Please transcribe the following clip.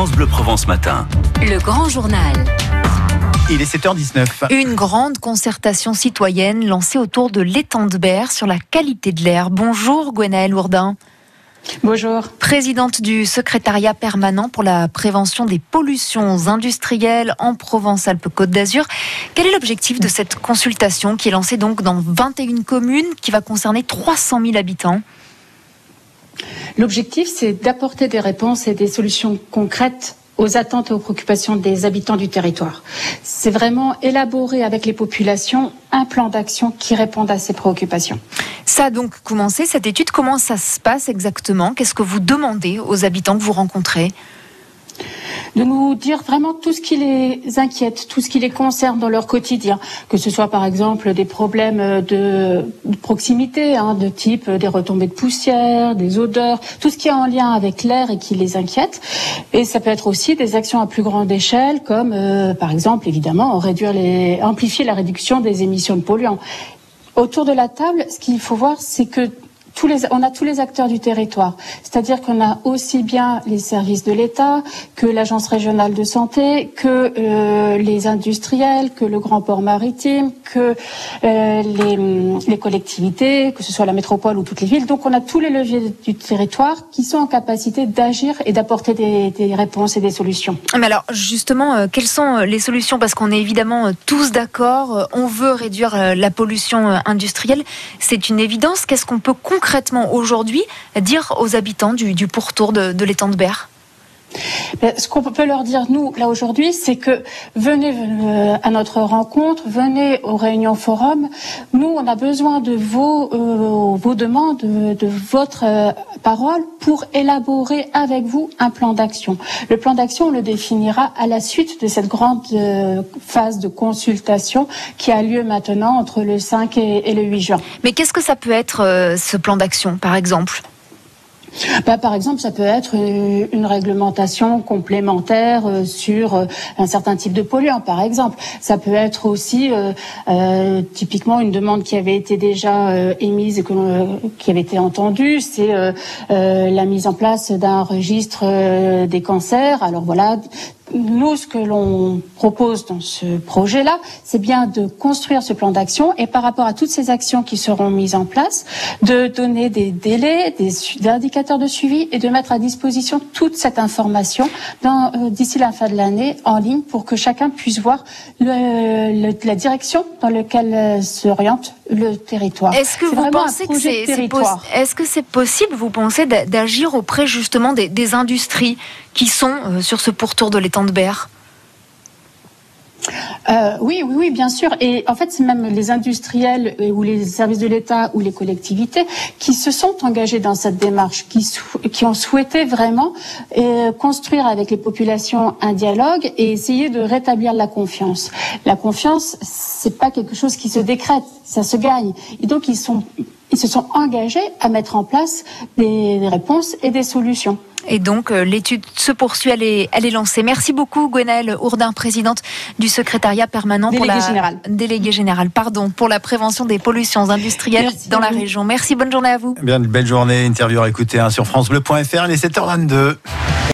France Bleu Provence Matin. Le grand journal. Il est 7h19. Une grande concertation citoyenne lancée autour de l'étang de Berre sur la qualité de l'air. Bonjour Gwenaëlle Ourdin. Bonjour. Présidente du secrétariat permanent pour la prévention des pollutions industrielles en Provence-Alpes-Côte d'Azur. Quel est l'objectif de cette consultation qui est lancée donc dans 21 communes, qui va concerner 300 000 habitants? L'objectif, c'est d'apporter des réponses et des solutions concrètes aux attentes et aux préoccupations des habitants du territoire. C'est vraiment élaborer avec les populations un plan d'action qui réponde à ces préoccupations. Ça a donc commencé, cette étude. Comment ça se passe exactement? Qu'est-ce que vous demandez aux habitants que vous rencontrez? De nous dire vraiment tout ce qui les inquiète, tout ce qui les concerne dans leur quotidien, que ce soit par exemple des problèmes de, proximité, hein, de type des retombées de poussière, des odeurs, tout ce qui est en lien avec l'air et qui les inquiète. Et ça peut être aussi des actions à plus grande échelle, comme euh, par exemple évidemment réduire les, amplifier la réduction des émissions de polluants. Autour de la table, ce qu'il faut voir, c'est que on a tous les acteurs du territoire. C'est-à-dire qu'on a aussi bien les services de l'État que l'Agence régionale de santé, que euh, les industriels, que le grand port maritime, que euh, les, collectivités, que ce soit la métropole ou toutes les villes. Donc on a tous les leviers du territoire qui sont en capacité d'agir et d'apporter des, réponses et des solutions. Mais alors justement, euh, quelles sont les solutions? Parce qu'on est évidemment tous d'accord, on veut réduire la pollution industrielle. C'est une évidence. Qu'est-ce qu'on peut concrètement aujourd'hui dire aux habitants du, pourtour de, l'étang de Berre ce qu'on peut leur dire, nous, là aujourd'hui, c'est que venez euh, à notre rencontre, venez aux réunions forum. Nous, on a besoin de vos, euh, demandes, de, votre euh, parole pour élaborer avec vous un plan d'action. Le plan d'action, on le définira à la suite de cette grande phase de consultation qui a lieu maintenant entre le 5 et, le 8 juin. Mais qu'est-ce que ça peut être, ce plan d'action, par exemple? Bah, par exemple, ça peut être euh, une réglementation complémentaire euh, sur euh, un certain type de polluant, par exemple. Ça peut être aussi euh, typiquement une demande qui avait été déjà émise et qui avait été entendue, c'est euh, la mise en place d'un registre des cancers. Alors voilà, nous, ce que l'on propose dans ce projet-là, c'est bien de construire ce plan d'action et par rapport à toutes ces actions qui seront mises en place, de donner des délais, des, indicateurs de suivi et de mettre à disposition toute cette information euh, d'ici la fin de l'année en ligne pour que chacun puisse voir le, la direction dans laquelle euh, s'oriente le territoire. Est-ce que vous pensez que c'est est-ce que c'est possible, vous pensez, d'agir auprès justement des, des industries qui sont euh, sur ce pourtour de l'étang de Berre? Euh, oui, oui, oui, bien sûr. Et en fait, c'est même les industriels euh, ou les services de l'État ou les collectivités qui se sont engagés dans cette démarche, qui, ont souhaité vraiment euh, construire avec les populations un dialogue et essayer de rétablir la confiance. La confiance, c'est pas quelque chose qui se décrète, ça se gagne. Et donc, ils sont, ils se sont engagés à mettre en place des réponses et des solutions. Et donc, euh, l'étude se poursuit, elle est, elle est lancée. Merci beaucoup, Gwenaëlle Ourdin, présidente du secrétariat permanent pour la général. déléguée générale, pardon, pour la prévention des pollutions industrielles dans la région. Merci, bonne journée à vous. Bien, une belle journée, interview à écouter hein, sur francebleu.fr, il est 7h22.